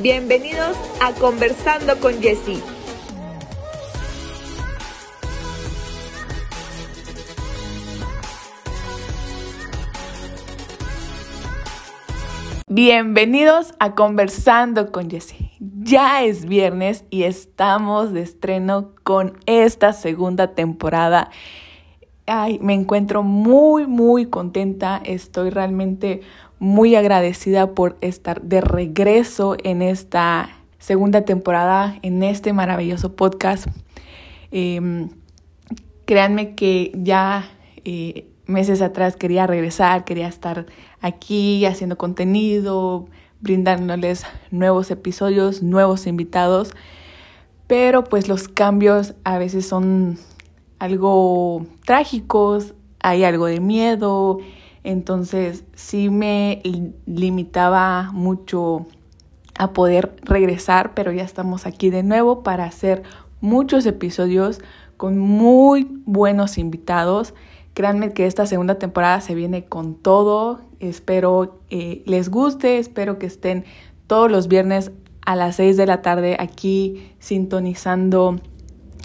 Bienvenidos a Conversando con Jessie. Bienvenidos a Conversando con Jessie. Ya es viernes y estamos de estreno con esta segunda temporada. Ay, me encuentro muy, muy contenta. Estoy realmente muy agradecida por estar de regreso en esta segunda temporada, en este maravilloso podcast. Em, créanme que ya eh, meses atrás quería regresar, quería estar aquí haciendo contenido, brindándoles nuevos episodios, nuevos invitados, pero pues los cambios a veces son algo trágicos, hay algo de miedo, entonces sí me limitaba mucho a poder regresar, pero ya estamos aquí de nuevo para hacer muchos episodios con muy buenos invitados. Créanme que esta segunda temporada se viene con todo. Espero eh, les guste, espero que estén todos los viernes a las 6 de la tarde aquí sintonizando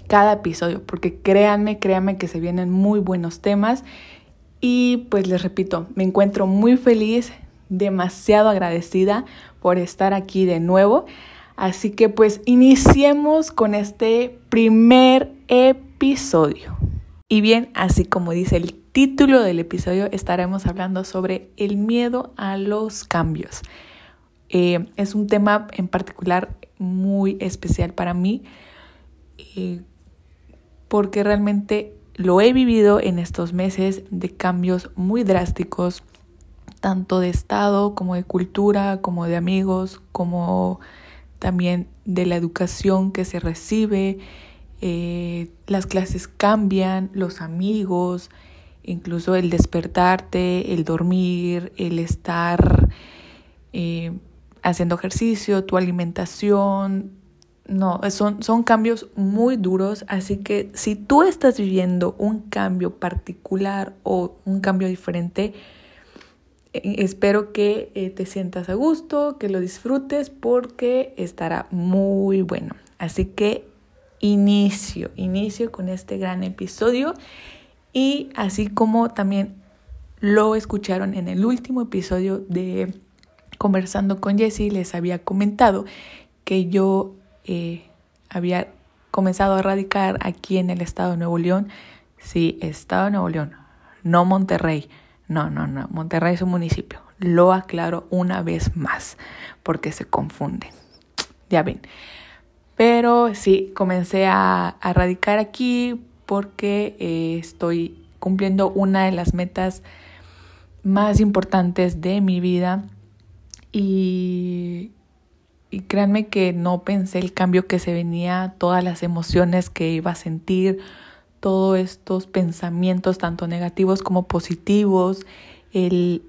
cada episodio, porque créanme, créanme que se vienen muy buenos temas y pues les repito, me encuentro muy feliz, demasiado agradecida por estar aquí de nuevo. Así que pues iniciemos con este primer episodio. Y bien, así como dice el título del episodio, estaremos hablando sobre el miedo a los cambios. Eh, es un tema en particular muy especial para mí eh, porque realmente lo he vivido en estos meses de cambios muy drásticos, tanto de estado como de cultura, como de amigos, como también de la educación que se recibe. Eh, las clases cambian, los amigos, incluso el despertarte, el dormir, el estar eh, haciendo ejercicio, tu alimentación, no, son, son cambios muy duros, así que si tú estás viviendo un cambio particular o un cambio diferente, eh, espero que eh, te sientas a gusto, que lo disfrutes porque estará muy bueno. Así que inicio, inicio con este gran episodio y así como también lo escucharon en el último episodio de Conversando con Jessie, les había comentado que yo eh, había comenzado a radicar aquí en el estado de Nuevo León. Sí, estado de Nuevo León, no Monterrey. No, no, no, Monterrey es un municipio. Lo aclaro una vez más porque se confunden. Ya ven. Pero sí, comencé a, radicar aquí porque eh, estoy cumpliendo una de las metas más importantes de mi vida y y créanme que no pensé el cambio que se venía, todas las emociones que iba a sentir, todos estos pensamientos, tanto negativos como positivos, el,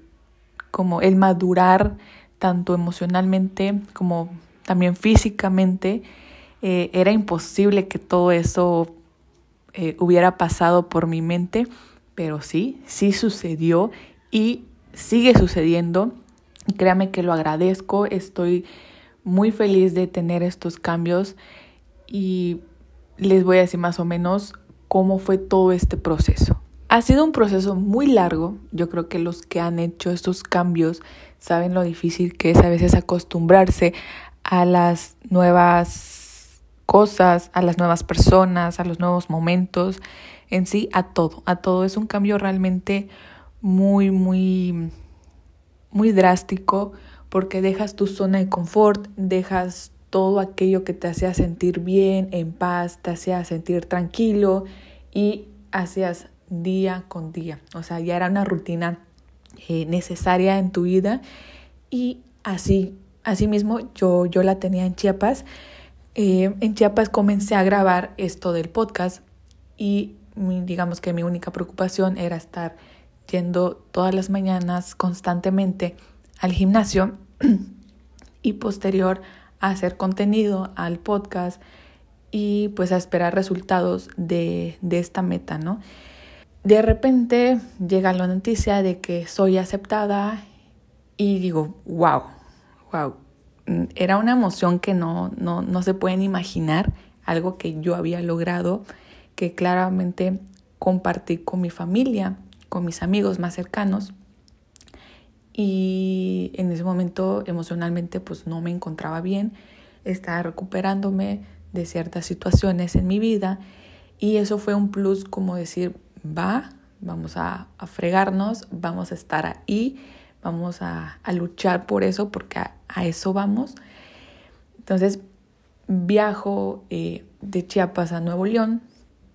como el madurar tanto emocionalmente como también físicamente. Eh, era imposible que todo eso eh, hubiera pasado por mi mente, pero sí, sí sucedió y sigue sucediendo. Créame que lo agradezco, estoy muy feliz de tener estos cambios y les voy a decir más o menos cómo fue todo este proceso. Ha sido un proceso muy largo, yo creo que los que han hecho estos cambios saben lo difícil que es a veces acostumbrarse a las nuevas cosas, a las nuevas personas, a los nuevos momentos, en sí, a todo, a todo. Es un cambio realmente muy, muy, muy drástico, porque dejas tu zona de confort, dejas todo aquello que te hacía sentir bien, en paz, te hacía sentir tranquilo y hacías día con día. O sea, ya era una rutina eh, necesaria en tu vida y así, así mismo yo, yo la tenía en Chiapas. Eh, en Chiapas comencé a grabar esto del podcast y digamos que mi única preocupación era estar yendo todas las mañanas constantemente al gimnasio y posterior a hacer contenido al podcast y pues a esperar resultados de, de esta meta, ¿no? De repente llega la noticia de que soy aceptada y digo, wow, wow, mm, era una emoción que no, no, no se pueden imaginar, algo que yo había logrado, que claramente compartí con mi familia, con mis amigos más cercanos. Y en ese momento emocionalmente pues no me encontraba bien, estaba recuperándome de ciertas situaciones en mi vida y eso fue un plus como decir, va, vamos a, fregarnos, vamos a estar ahí, vamos a, luchar por eso porque a, eso vamos. Entonces viajo eh, de Chiapas a Nuevo León.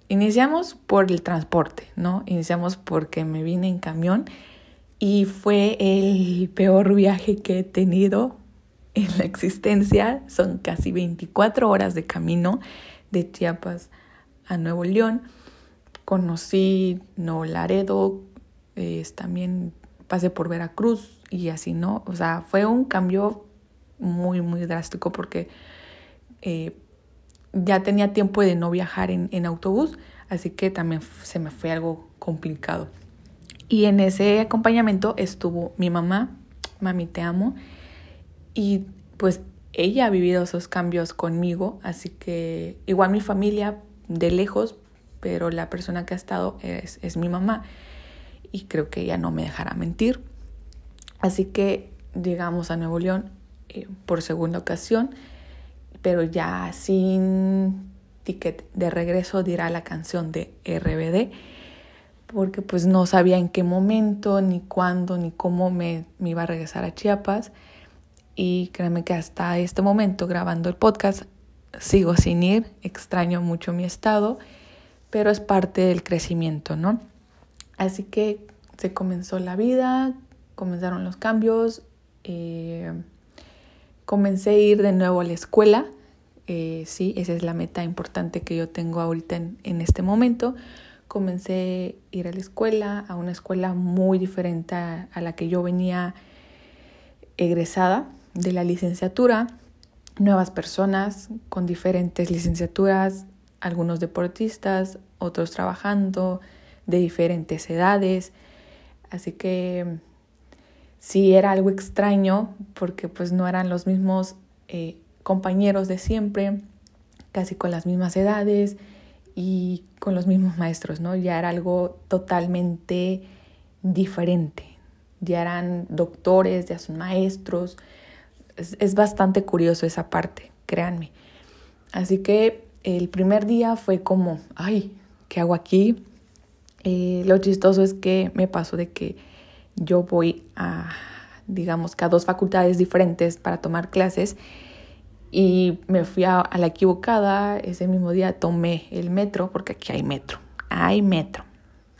Iniciamos por el transporte, ¿no? Iniciamos porque me vine en camión y fue el peor viaje que he tenido en la existencia. Son casi 24 horas de camino de Chiapas a Nuevo León. Conocí Nuevo Laredo, también pasé por Veracruz y así, ¿no? O sea, fue un cambio muy, muy drástico porque eh, ya tenía tiempo de no viajar en autobús, así que también se me fue algo complicado. Y en ese acompañamiento estuvo mi mamá, mami te amo, y pues ella ha vivido esos cambios conmigo, así que igual mi familia de lejos, pero la persona que ha estado es, es mi mamá. Y creo que ella no me dejará mentir. Así que llegamos a Nuevo León eh, por segunda ocasión, pero ya sin ticket de regreso dirá la canción de RBD, porque pues no sabía en qué momento, ni cuándo, ni cómo me, me iba a regresar a Chiapas. Y créanme que hasta este momento grabando el podcast sigo sin ir, extraño mucho mi estado, pero es parte del crecimiento, ¿no? Así que se comenzó la vida, comenzaron los cambios, eh, comencé a ir de nuevo a la escuela, eh, sí, esa es la meta importante que yo tengo ahorita en, en este momento. Comencé a ir a la escuela, a una escuela muy diferente a, la que yo venía egresada de la licenciatura nuevas personas con diferentes licenciaturas, algunos deportistas, otros trabajando, de diferentes edades. Así que sí era algo extraño porque pues no eran los mismos eh, compañeros de siempre, casi con las mismas edades y con los mismos maestros, ¿no? Ya era algo totalmente diferente. Ya eran doctores, ya son maestros, es, bastante curioso esa parte, créanme. Así que el primer día fue como, ay, ¿qué hago aquí? Eh, lo chistoso es que me pasó de que yo voy a, digamos que a dos facultades diferentes para tomar clases y me fui a, la equivocada. Ese mismo día tomé el metro, porque aquí hay metro, hay metro.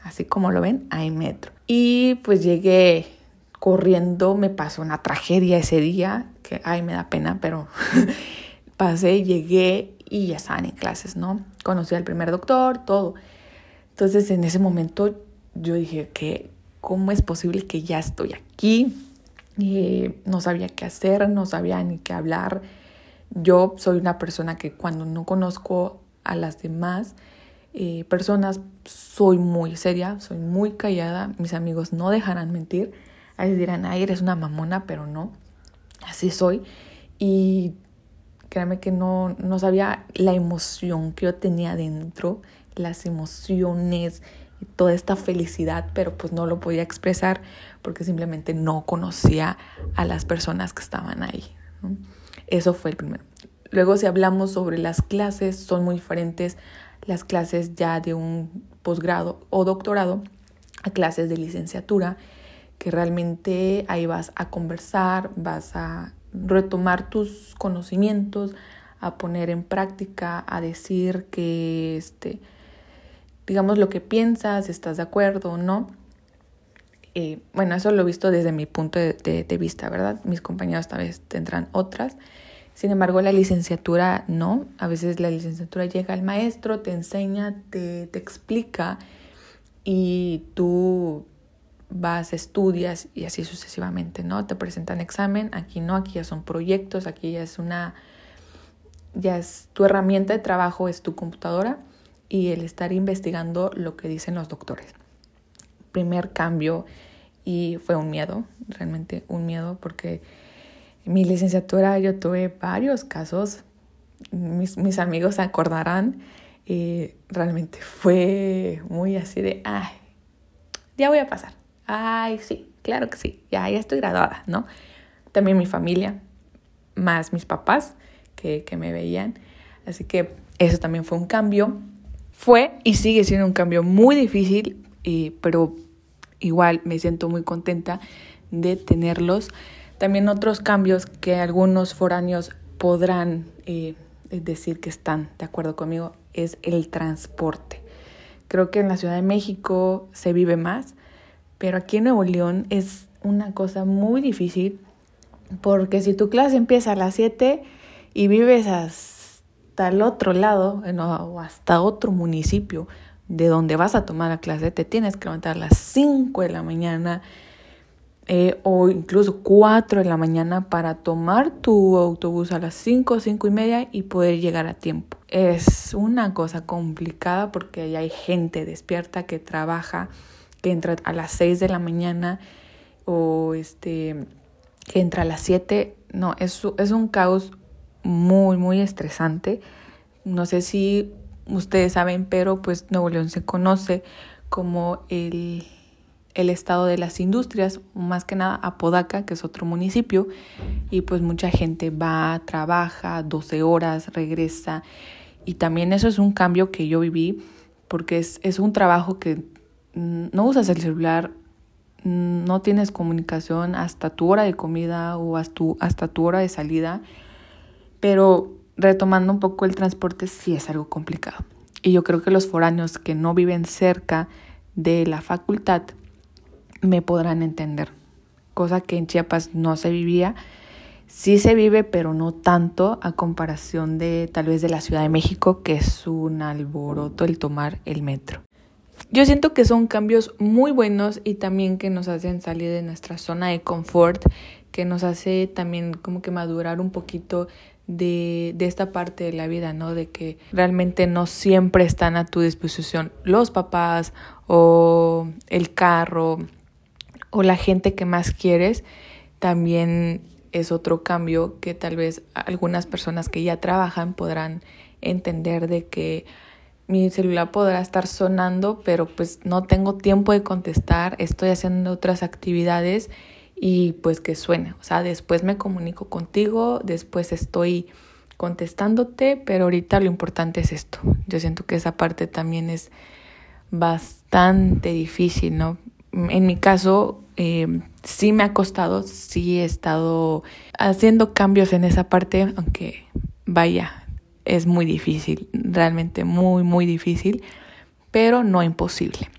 Así como lo ven, hay metro. Y pues llegué corriendo, me pasó una tragedia ese día que, ay, me da pena, pero pasé, llegué y ya estaban en clases, ¿no? Conocí al primer doctor, todo. Entonces, en ese momento yo dije que, ¿cómo es posible que ya estoy aquí? No sabía qué hacer, no sabía ni qué hablar. Yo soy una persona que cuando no conozco a las demás eh, personas, soy muy seria, soy muy callada. Mis amigos no dejarán mentir. Ahí dirán, ay, eres una mamona, pero no así soy. Y créanme que no, no sabía la emoción que yo tenía dentro, las emociones toda esta felicidad, pero pues no lo podía expresar porque simplemente no conocía a las personas que estaban ahí. Eso fue el primero. Luego si hablamos sobre las clases, son muy diferentes las clases ya de un posgrado o doctorado a clases de licenciatura que realmente ahí vas a conversar, vas a retomar tus conocimientos, a poner en práctica, a decir que, este, digamos, lo que piensas, estás de acuerdo o no. Eh, bueno, eso lo he visto desde mi punto de, vista, ¿verdad? Mis compañeros tal vez tendrán otras. Sin embargo, la licenciatura no. A veces la licenciatura llega al maestro, te enseña, te, te explica y tú vas, estudias y así sucesivamente, ¿no? Te presentan examen, aquí no, aquí ya son proyectos, aquí ya es una, ya es tu herramienta de trabajo, es tu computadora y el estar investigando lo que dicen los doctores. Primer cambio y fue un miedo, realmente un miedo porque Mi licenciatura yo tuve varios casos, mis, mis amigos se acordarán, y realmente fue muy así de, ay, ya voy a pasar, ay, sí, claro que sí, ya, ya estoy graduada, ¿no? También mi familia, más mis papás que, que me veían, así que eso también fue un cambio. Fue y sigue siendo un cambio muy difícil, pero igual me siento muy contenta de tenerlos. También otros cambios que algunos foráneos podrán eh, decir que están de acuerdo conmigo es el transporte. Creo que en la Ciudad de México se vive más, pero aquí en Nuevo León es una cosa muy difícil porque si tu clase empieza a las 7 y vives hasta el otro lado o hasta otro municipio de donde vas a tomar la clase, te tienes que levantar a las 5 de la mañana eh, o incluso 4 de la mañana para tomar tu autobús a las 5, 5 y media y poder llegar a tiempo. Es una cosa complicada porque hay gente despierta que trabaja, que entra a las 6 de la mañana o este, que entra a las 7. No, es, es un caos muy, muy estresante. No sé si ustedes saben, pero pues Nuevo León se conoce como el el estado de las industrias, más que nada Apodaca, que es otro municipio, y pues mucha gente va, trabaja 12 horas, regresa, y también eso es un cambio que yo viví, porque es, es un trabajo que no usas el celular, no tienes comunicación hasta tu hora de comida o hasta tu, hasta tu hora de salida, pero retomando un poco el transporte sí es algo complicado. Y yo creo que los foráneos que no viven cerca de la facultad me podrán entender, cosa que en Chiapas no se vivía. Sí se vive, pero no tanto a comparación de tal vez de la Ciudad de México, que es un alboroto el tomar el metro. Yo siento que son cambios muy buenos y también que nos hacen salir de nuestra zona de confort, que nos hace también como que madurar un poquito de, de, esta parte de la vida, ¿no? De que realmente no siempre están a tu disposición los papás o el carro o la gente que más quieres, también es otro cambio que tal vez algunas personas que ya trabajan podrán entender de que mi celular podrá estar sonando, pero pues no tengo tiempo de contestar, estoy haciendo otras actividades y pues que suene. O sea, después me comunico contigo, después estoy contestándote, pero ahorita lo importante es esto. Yo siento que esa parte también es bastante difícil, ¿no? En mi caso, eh, sí me ha costado, sí he estado haciendo cambios en esa parte, aunque vaya, es muy difícil, realmente muy, muy difícil, pero no imposible.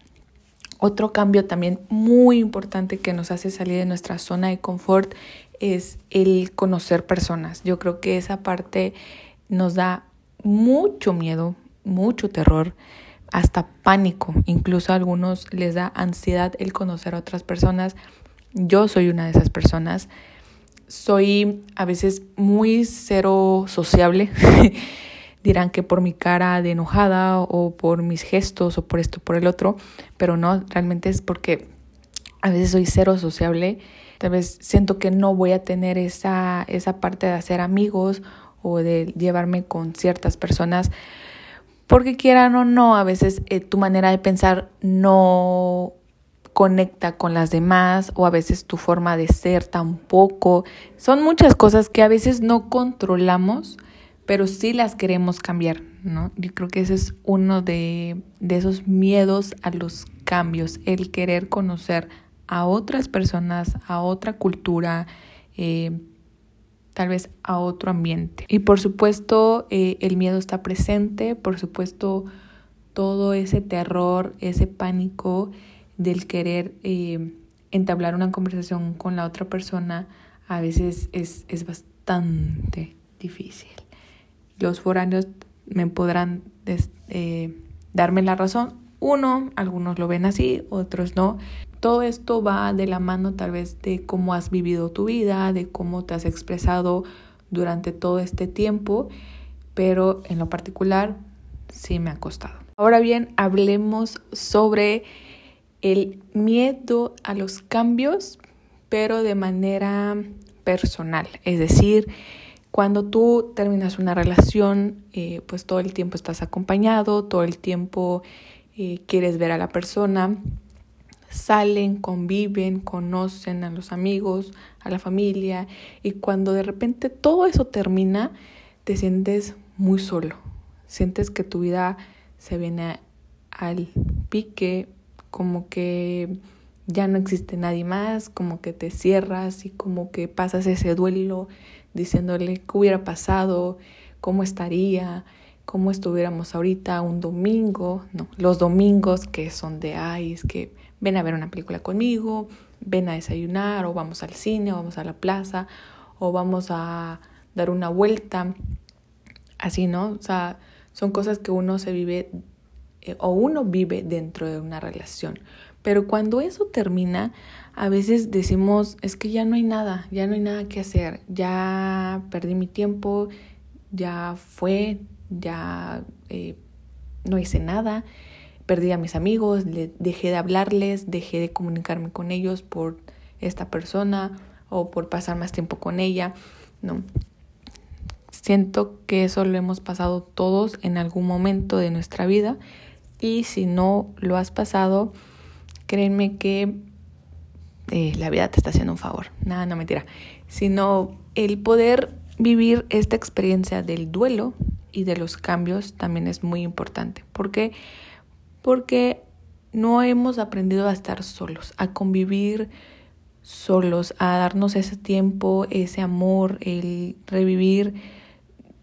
Otro cambio también muy importante que nos hace salir de nuestra zona de confort es el conocer personas. Yo creo que esa parte nos da mucho miedo, mucho terror hasta pánico, incluso a algunos les da ansiedad el conocer a otras personas. Yo soy una de esas personas. Soy a veces muy cero sociable. Dirán que por mi cara de enojada o por mis gestos o por esto, por el otro, pero no, realmente es porque a veces soy cero sociable. Tal vez siento que no voy a tener esa, esa parte de hacer amigos o de llevarme con ciertas personas porque quieran o no, a veces eh, tu manera de pensar no conecta con las demás o a veces tu forma de ser tampoco. Son muchas cosas que a veces no controlamos, pero sí las queremos cambiar, ¿no? Yo creo que ese es uno de, de esos miedos a los cambios, el querer conocer a otras personas, a otra cultura, eh, tal vez a otro ambiente. Y por supuesto eh, el miedo está presente, por supuesto todo ese terror, ese pánico del querer eh, entablar una conversación con la otra persona a veces es, es bastante difícil. Los foráneos me podrán eh, darme la razón. Uno, algunos lo ven así, otros no, todo esto va de la mano tal vez de cómo has vivido tu vida, de cómo te has expresado durante todo este tiempo, pero en lo particular sí me ha costado. Ahora bien, hablemos sobre el miedo a los cambios, pero de manera personal, es decir, cuando tú terminas una relación, eh, pues todo el tiempo estás acompañado, todo el tiempo eh, quieres ver a la persona, salen, conviven, conocen a los amigos, a la familia y cuando de repente todo eso termina, te sientes muy solo, sientes que tu vida se viene al pique, como que ya no existe nadie más, como que te cierras y como que pasas ese duelo diciéndole qué hubiera pasado, cómo estaría, cómo estuviéramos ahorita un domingo, no, los domingos que son de, ay, es que ven a ver una película conmigo, ven a desayunar o vamos al cine o vamos a la plaza o vamos a dar una vuelta, así, ¿no? O sea, son cosas que uno se vive eh, o uno vive dentro de una relación. Pero cuando eso termina, a veces decimos, es que ya no hay nada, ya no hay nada que hacer, ya perdí mi tiempo, ya fue, ya eh, no hice nada, perdí a mis amigos, dejé de hablarles, dejé de comunicarme con ellos por esta persona o por pasar más tiempo con ella, no. Siento que eso lo hemos pasado todos en algún momento de nuestra vida y si no lo has pasado, créanme que eh, la vida te está haciendo un favor. Nada, no mentira. Sino el poder vivir esta experiencia del duelo y de los cambios también es muy importante. ¿Por qué? Porque no hemos aprendido a estar solos, a convivir solos, a darnos ese tiempo, ese amor, el revivir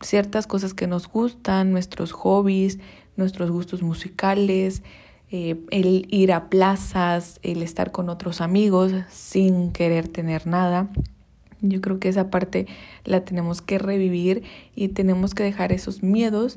ciertas cosas que nos gustan, nuestros hobbies, nuestros gustos musicales, eh, el ir a plazas, el estar con otros amigos sin querer tener nada. Yo creo que esa parte la tenemos que revivir y tenemos que dejar esos miedos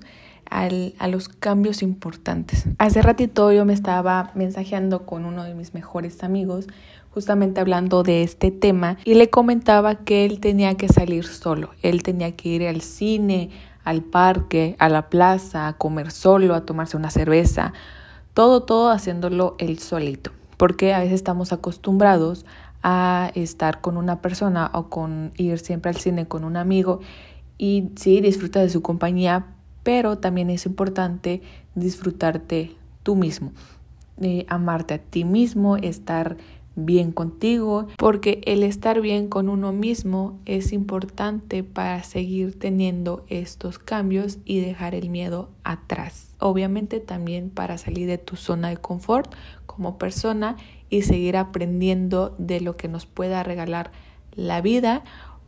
al, a los cambios importantes. Hace ratito yo me estaba mensajeando con uno de mis mejores amigos justamente hablando de este tema y le comentaba que él tenía que salir solo, él tenía que ir al cine, al parque, a la plaza, a comer solo, a tomarse una cerveza, todo, todo haciéndolo él solito, porque a veces estamos acostumbrados a estar con una persona o con ir siempre al cine con un amigo y sí, disfruta de su compañía, pero también es importante disfrutarte tú mismo, eh, amarte a ti mismo, estar bien contigo, porque el estar bien con uno mismo es importante para seguir teniendo estos cambios y dejar el miedo atrás. Obviamente también para salir de tu zona de confort como persona y seguir aprendiendo de lo que nos pueda regalar la vida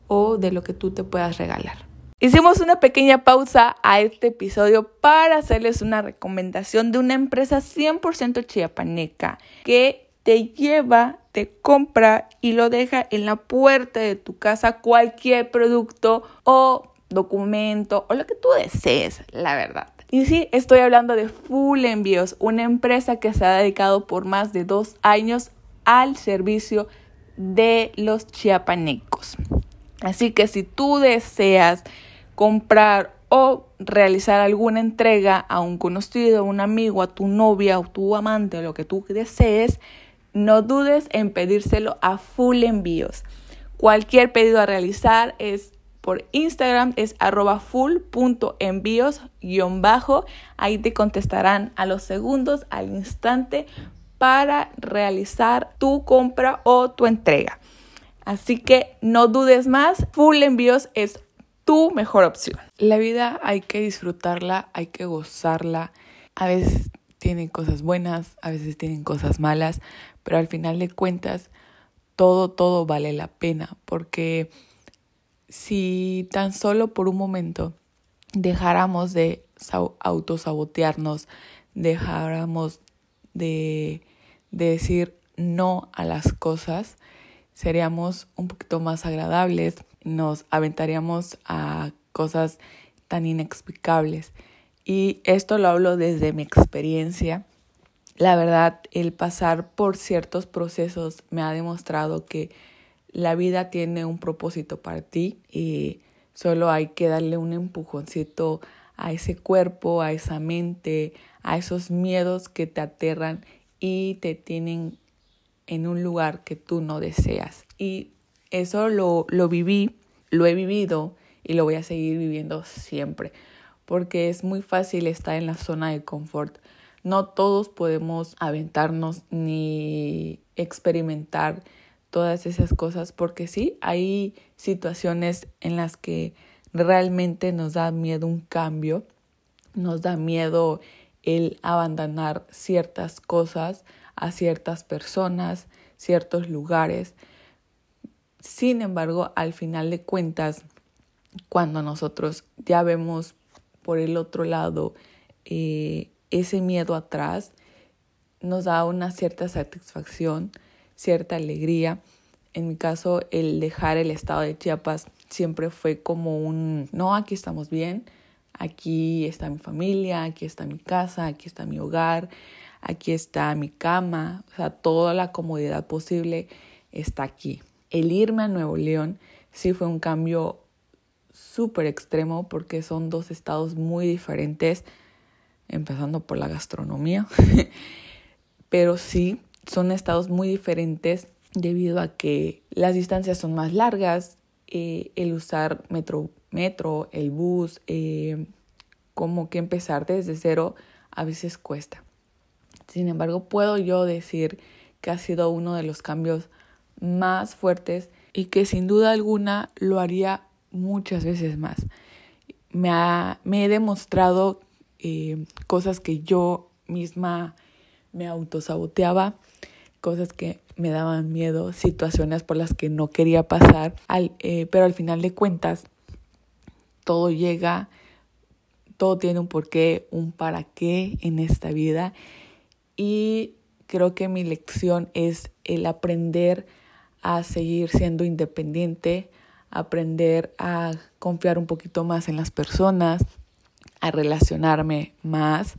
o de lo que tú te puedas regalar. Hicimos una pequeña pausa a este episodio para hacerles una recomendación de una empresa 100% chiapaneca que te lleva, te compra y lo deja en la puerta de tu casa cualquier producto o documento o lo que tú desees, la verdad. Y sí, estoy hablando de Full Envíos, una empresa que se ha dedicado por más de dos años al servicio de los chiapanecos. Así que si tú deseas comprar o realizar alguna entrega a un conocido, a un amigo, a tu novia o tu amante, o lo que tú desees, no dudes en pedírselo a Full Envíos. Cualquier pedido a realizar es por Instagram, es arroba full.envíos-bajo. Ahí te contestarán a los segundos, al instante, para realizar tu compra o tu entrega. Así que no dudes más, Full Envíos es tu mejor opción. La vida hay que disfrutarla, hay que gozarla. A veces tienen cosas buenas, a veces tienen cosas malas, pero al final de cuentas todo, todo vale la pena, porque si tan solo por un momento dejáramos de autosabotearnos, dejáramos de, de decir no a las cosas, seríamos un poquito más agradables, nos aventaríamos a cosas tan inexplicables. Y esto lo hablo desde mi experiencia la verdad, el pasar por ciertos procesos me ha demostrado que la vida tiene un propósito para ti y solo hay que darle un empujoncito a ese cuerpo, a esa mente, a esos miedos que te aterran y te tienen en un lugar que tú no deseas. Y eso lo, lo viví, lo he vivido y lo voy a seguir viviendo siempre, porque es muy fácil estar en la zona de confort. No todos podemos aventarnos ni experimentar todas esas cosas, porque sí, hay situaciones en las que realmente nos da miedo un cambio, nos da miedo el abandonar ciertas cosas a ciertas personas, ciertos lugares. Sin embargo, al final de cuentas, cuando nosotros ya vemos por el otro lado eh, ese miedo atrás, nos da una cierta satisfacción, cierta alegría. En mi caso, el dejar el estado de Chiapas siempre fue como un, no, aquí estamos bien, aquí está mi familia, aquí está mi casa, aquí está mi hogar, aquí está mi cama, o sea, toda la comodidad posible está aquí. El irme a Nuevo León sí fue un cambio súper extremo porque son dos estados muy diferentes, empezando por la gastronomía, pero sí, son estados muy diferentes debido a que las distancias son más largas, eh, el usar metro, metro, el bus, eh, como que empezar desde cero a veces cuesta. Sin embargo, puedo yo decir que ha sido uno de los cambios más fuertes y que sin duda alguna lo haría muchas veces más. Me, ha, me he demostrado eh, cosas que yo misma me autosaboteaba, cosas que me daban miedo, situaciones por las que no quería pasar, eh, pero al final de cuentas todo llega, todo tiene un porqué, un para qué en esta vida y creo que mi lección es el aprender a seguir siendo independiente, aprender a confiar un poquito más en las personas, a relacionarme más,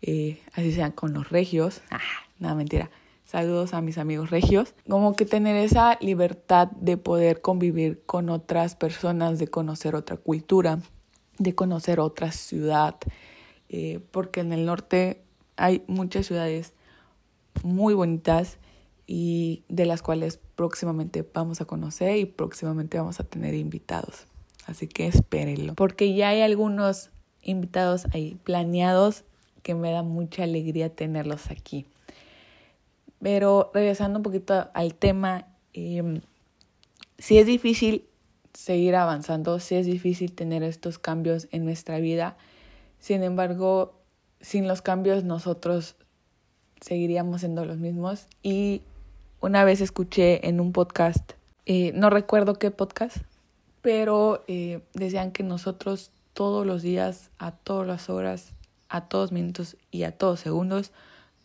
eh, así sean con los regios. Ah, nada, mentira. Saludos a mis amigos regios. Como que tener esa libertad de poder convivir con otras personas, de conocer otra cultura, de conocer otra ciudad, eh, porque en el norte hay muchas ciudades muy bonitas y de las cuales próximamente vamos a conocer y próximamente vamos a tener invitados. Así que espérenlo, porque ya hay algunos invitados ahí planeados que me da mucha alegría tenerlos aquí. Pero regresando un poquito al tema, eh, si es difícil seguir avanzando, si es difícil tener estos cambios en nuestra vida. Sin embargo, sin los cambios nosotros seguiríamos siendo los mismos. Y una vez escuché en un podcast, eh, no recuerdo qué podcast, pero eh, decían que nosotros todos los días, a todas las horas, a todos minutos y a todos segundos,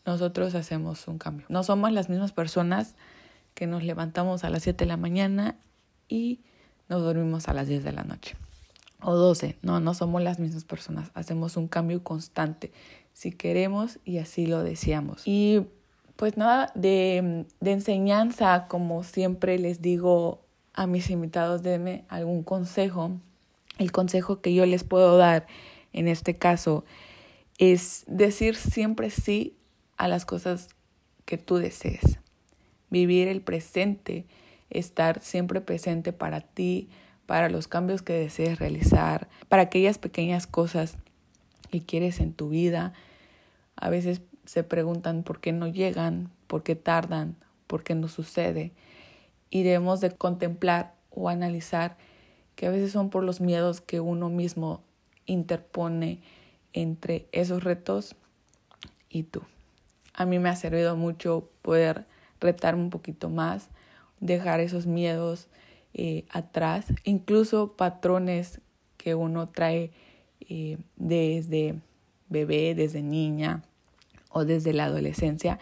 nosotros hacemos un cambio. No somos las mismas personas que nos levantamos a las 7 de la mañana y nos dormimos a las 10 de la noche o 12. No, no somos las mismas personas. Hacemos un cambio constante si queremos y así lo deseamos. Y pues nada, de, de enseñanza, como siempre les digo a mis invitados, denme algún consejo. El consejo que yo les puedo dar en este caso es decir siempre sí a las cosas que tú desees. Vivir el presente, estar siempre presente para ti, para los cambios que desees realizar, para aquellas pequeñas cosas que quieres en tu vida. A veces se preguntan por qué no llegan, por qué tardan, por qué no sucede. Y debemos de contemplar o analizar que a veces son por los miedos que uno mismo interpone entre esos retos y tú a mí me ha servido mucho poder retarme un poquito más, dejar esos miedos eh, atrás, incluso patrones que uno trae eh, desde bebé, desde niña o desde la adolescencia,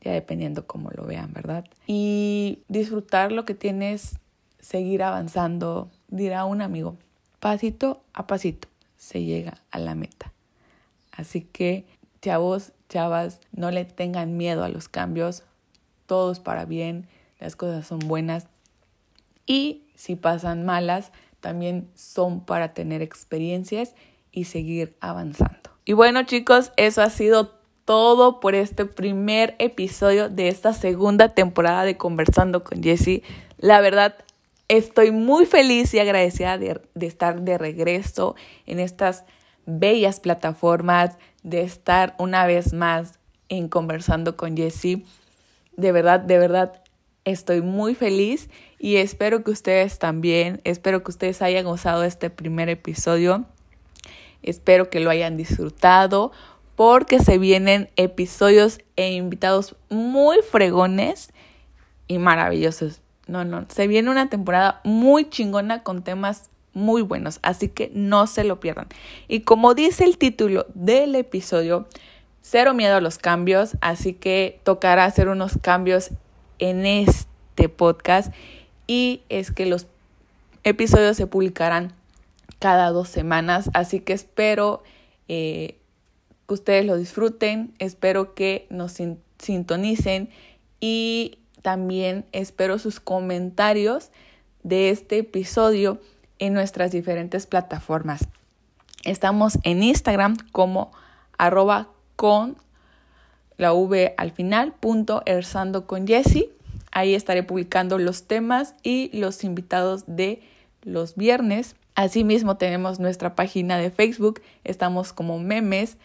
ya dependiendo cómo lo vean, ¿verdad? Y disfrutar lo que tienes, seguir avanzando, dirá un amigo, pasito a pasito se llega a la meta. Así que, chavos, chavas, no le tengan miedo a los cambios, todos para bien, las cosas son buenas y si pasan malas, también son para tener experiencias y seguir avanzando. Y bueno chicos, eso ha sido todo por este primer episodio de esta segunda temporada de Conversando con Jessie. La verdad, Estoy muy feliz y agradecida de, estar de regreso en estas bellas plataformas, de estar una vez más en conversando con Jessie. De verdad, de verdad, estoy muy feliz y espero que ustedes también, espero que ustedes hayan gozado este primer episodio. Espero que lo hayan disfrutado porque se vienen episodios e invitados muy fregones y maravillosos. No, no, se viene una temporada muy chingona con temas muy buenos, así que no se lo pierdan. Y como dice el título del episodio, cero miedo a los cambios, así que tocará hacer unos cambios en este podcast y es que los episodios se publicarán cada dos semanas, así que espero eh, que ustedes lo disfruten, espero que nos sintonicen y también espero sus comentarios de este episodio en nuestras diferentes plataformas. Estamos en Instagram como arroba con la V al final, erzando con Jessie. Ahí estaré publicando los temas y los invitados de los viernes. Asimismo tenemos nuestra página de Facebook, estamos como memes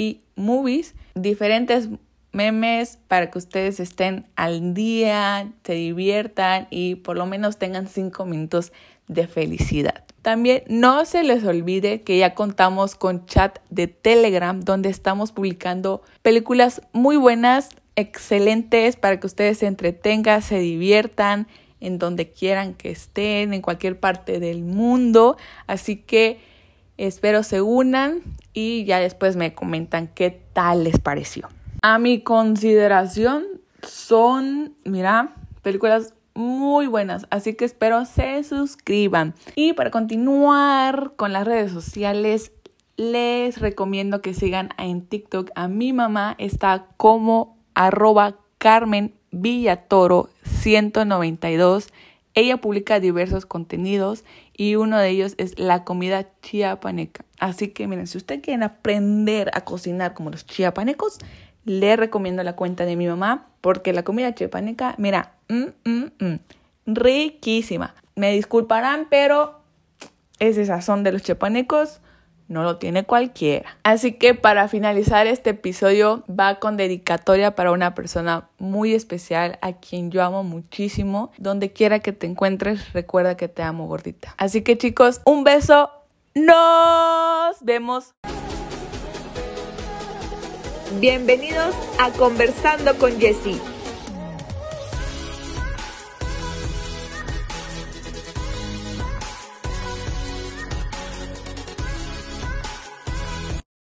y movies, diferentes memes para que ustedes estén al día, se diviertan y por lo menos tengan cinco minutos de felicidad. También no se les olvide que ya contamos con chat de Telegram donde estamos publicando películas muy buenas, excelentes para que ustedes se entretengan, se diviertan en donde quieran que estén, en cualquier parte del mundo. Así que espero se unan y ya después me comentan qué tal les pareció. A mi consideración son, mira, películas muy buenas, así que espero se suscriban. Y para continuar con las redes sociales, les recomiendo que sigan en TikTok. A mi mamá está como arroba Carmen Villatoro 192. Ella publica diversos contenidos y uno de ellos es la comida chiapaneca. Así que miren, si usted quiere aprender a cocinar como los chiapanecos, le recomiendo la cuenta de mi mamá porque la comida chiapaneca, mira, mm, mm, mm, riquísima. Me disculparán, pero ese sazón de los chiapanecos no lo tiene cualquiera. Así que para finalizar este episodio va con dedicatoria para una persona muy especial a quien yo amo muchísimo. Donde quiera que te encuentres, recuerda que te amo gordita. Así que chicos, un beso. Nos vemos. Bienvenidos a Conversando con Jessie